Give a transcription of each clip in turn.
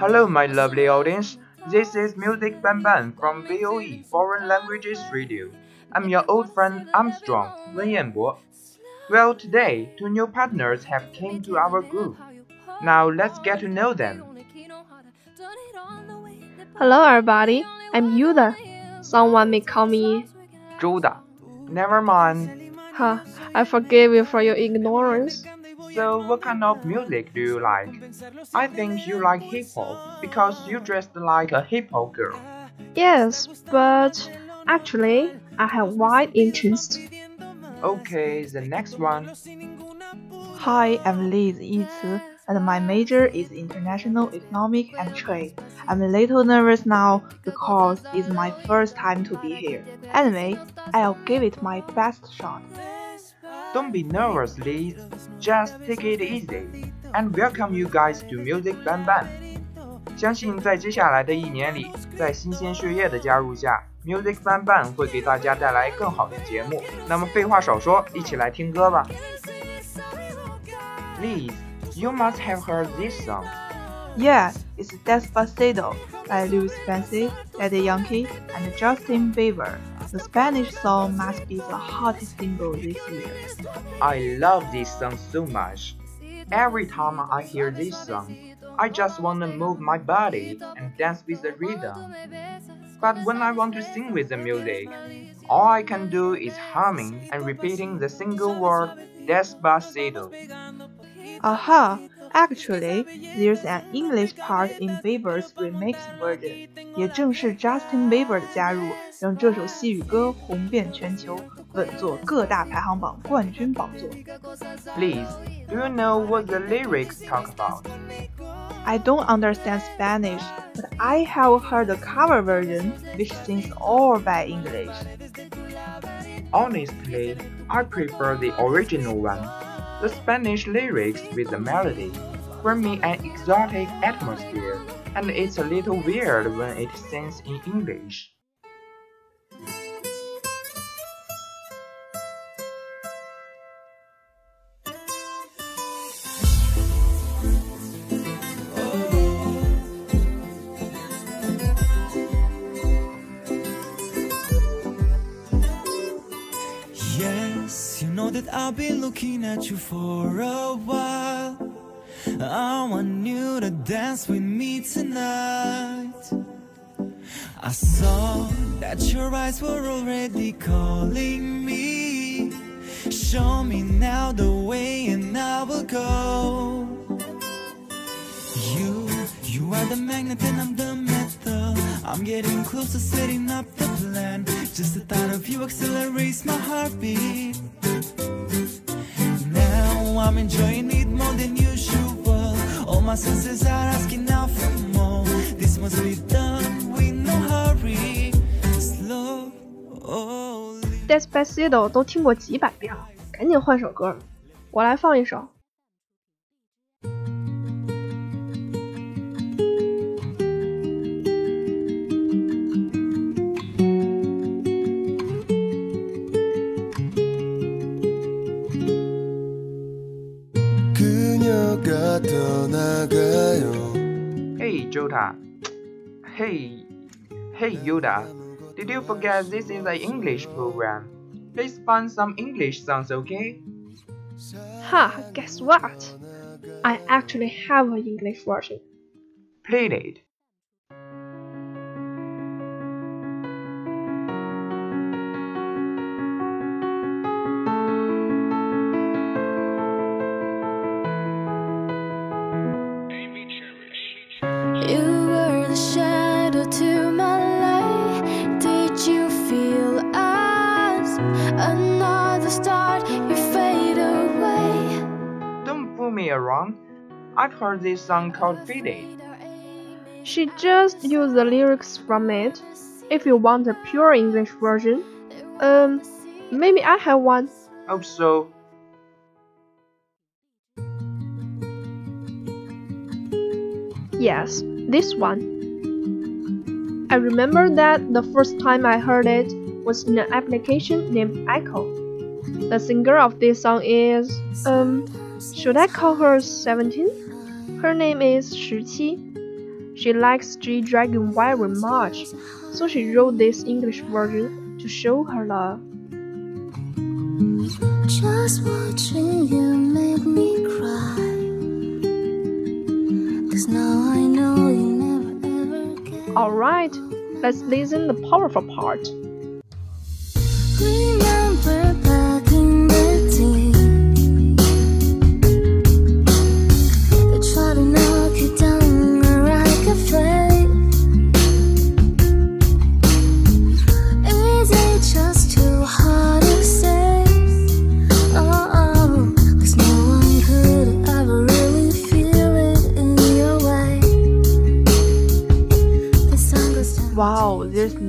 Hello, my lovely audience. This is Music Bang Bang from VOE Foreign Languages Radio. I'm your old friend Armstrong, Wen Yanbo. Well, today, two new partners have came to our group. Now let's get to know them. Hello, everybody. I'm Jotta. Someone may call me. Judah. Never mind. Huh, I forgive you for your ignorance. So, what kind of music do you like? I think you like hip hop because you dressed like a hip hop girl. Yes, but actually, I have wide interest. Okay, the next one. Hi, I'm Liz Yici, and my major is International Economic and Trade. I'm a little nervous now because it's my first time to be here. Anyway, I'll give it my best shot. Don't be nervous, Liz. Just take it easy. And welcome you guys to Music Ban Ban. 相信在接下来的一年里，在新鲜血液的加入下，Music Ban Ban 会给大家带来更好的节目。那么废话少说，一起来听歌吧。Liz, you must have heard this song. Yeah, it's Despacito by Luis Fonsi, Daddy Yankee, and Justin Bieber. The Spanish song must be the hottest single this year. I love this song so much. Every time I hear this song, I just want to move my body and dance with the rhythm. But when I want to sing with the music, all I can do is humming and repeating the single word Despacito. Aha! Actually, there's an English part in Bieber's remix version，也正是 Justin Bieber 的加入，让这首西语歌红遍全球，稳坐各大排行榜冠军宝座。Liz, do you know what the lyrics talk about? I don't understand Spanish, but I have heard the cover version, which sings all by English. Honestly, I prefer the original one. The Spanish lyrics with the melody bring me an exotic atmosphere, and it's a little weird when it sings in English. That I've been looking at you for a while. I want you to dance with me tonight. I saw that your eyes were already calling me. Show me now the way, and I will go. You, you are the magnet, and I'm the metal. I'm getting close to setting up the plan. Just the thought of you accelerates my heartbeat. Now I'm enjoying it more than usual. All my senses are asking now for more. This must be done with no hurry. Slowly. Despacito 都听过几百遍了，赶紧换首歌。我来放一首。Jotta. Did you forget this is an English program? Please find some English songs, okay? Ha, guess what? I actually have an English version. Play it. I've heard this song called Faded. She just used the lyrics from it. If you want a pure English version, um, maybe I have one. Hope so. Yes, this one. I remember that the first time I heard it was in an application named Echo. The singer of this song is, um, should I call her 17? Her name is 17. She likes G Dragon very much, so she wrote this English version to show her love. Just watching you make me cry. Cause now I know you never ever get. Alright, let's listen the powerful part. Remember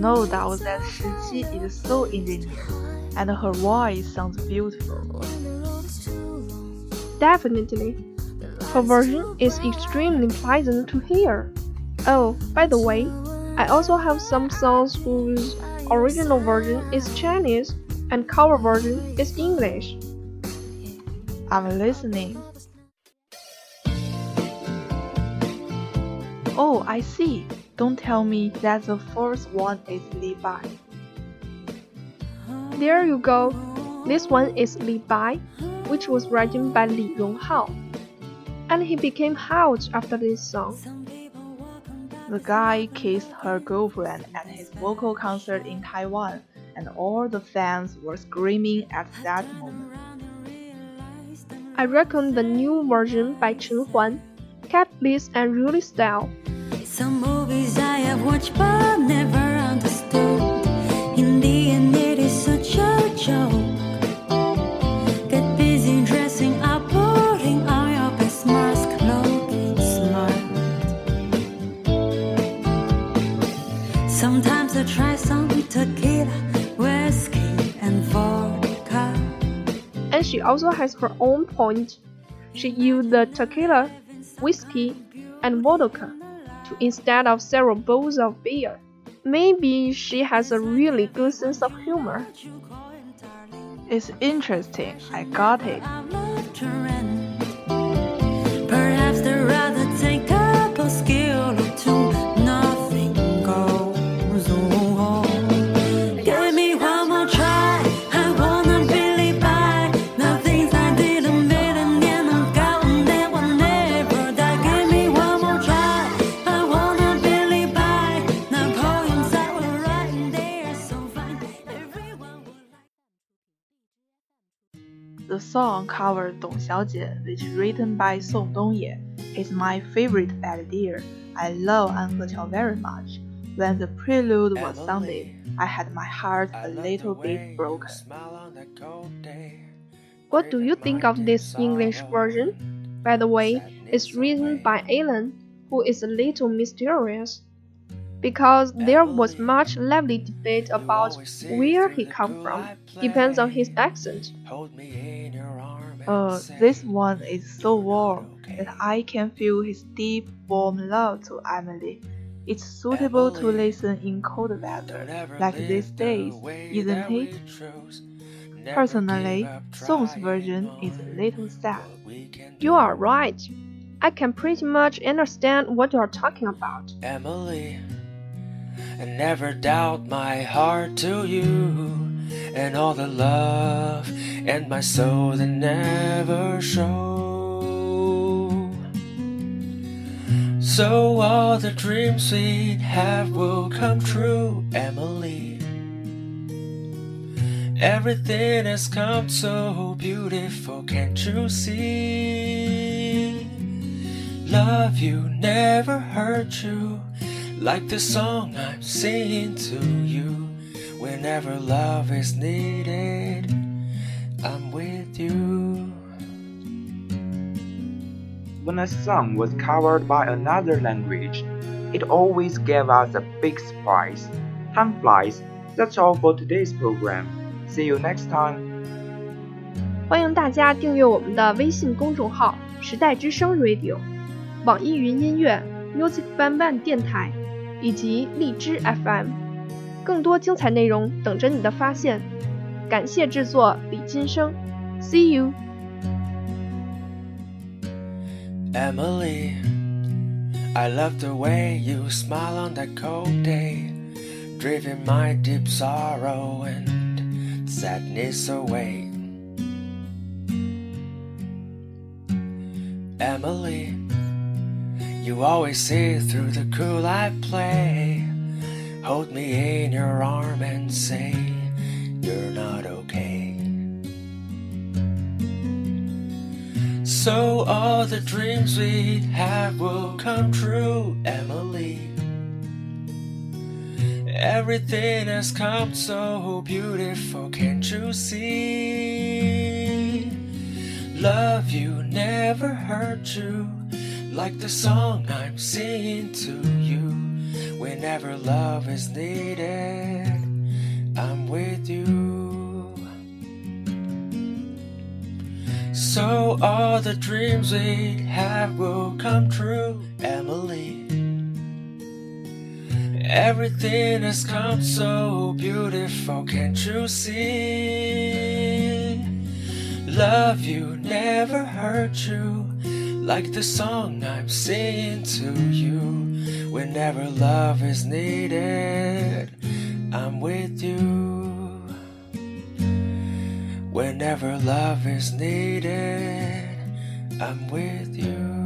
no doubt that Shiqi is so engineered, and her voice sounds beautiful. Definitely. Her version is extremely pleasant to hear. Oh, by the way, I also have some songs whose original version is Chinese and cover version is English. I'm listening. Oh, I see. Don't tell me that the first one is Li Bai. There you go. This one is Li Bai, which was written by Li Ronghao. And he became huge after this song. The guy kissed her girlfriend at his vocal concert in Taiwan, and all the fans were screaming at that moment. I reckon the new version by Chen Huan kept this unruly style. Have watched but never understood. In the end, it is such a joke. Get busy dressing up, putting on your best mask, looking smart. Sometimes I try some tequila, whiskey, and vodka. And she also has her own point. She used the tequila, whiskey, and vodka instead of several bowls of beer. Maybe she has a really good sense of humor. It's interesting. I got it. Song covered Dong Xiaojie, which written by Song Dongye, is my favorite idea. I love An Heqiao very much. When the prelude was sounded, I had my heart a little bit broken. What do you think of this English version? By the way, it's written by Alan, who is a little mysterious. Because there was much lively debate about where he come from. Depends on his accent. Uh, this one is so warm that I can feel his deep, warm love to Emily. It's suitable to listen in cold weather, like these days, isn't it? Personally, Song's version is a little sad. You are right. I can pretty much understand what you are talking about. Emily, and never doubt my heart to you, and all the love and my soul that never show. So all the dreams we have will come true, Emily. Everything has come so beautiful, can't you see? Love you never hurt you, like the song I'm singing to you whenever love is needed. I'm with you. When a song was covered by another language, it always gave us a big surprise. Time flies. That's all for today's program. See you next time. 欢迎大家订阅我们的微信公众号“时代之声 Radio”、网易云音乐、Music Bang Bang 电台。以及荔枝 FM，更多精彩内容等着你的发现。感谢制作李金生，See you。 Emily, I love the way you smile on that cold day, driving my deep sorrow and sadness away. Emily, you always see through the cool I play. Hold me in your arm and say you're not okay. So all the dreams we have will come true, Emily. Everything has come so beautiful, can't you see? Love you never hurt you, like the song I'm singing to you. Whenever love is needed, I'm with you. So all the dreams we have will come true, Emily. Everything has come so beautiful, can't you see? Love you never hurt you, like the song I'm singing to you. Whenever love is needed, I'm with you. Whenever love is needed, I'm with you.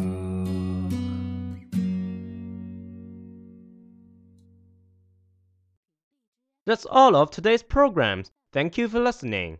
That's all of today's programs. Thank you for listening.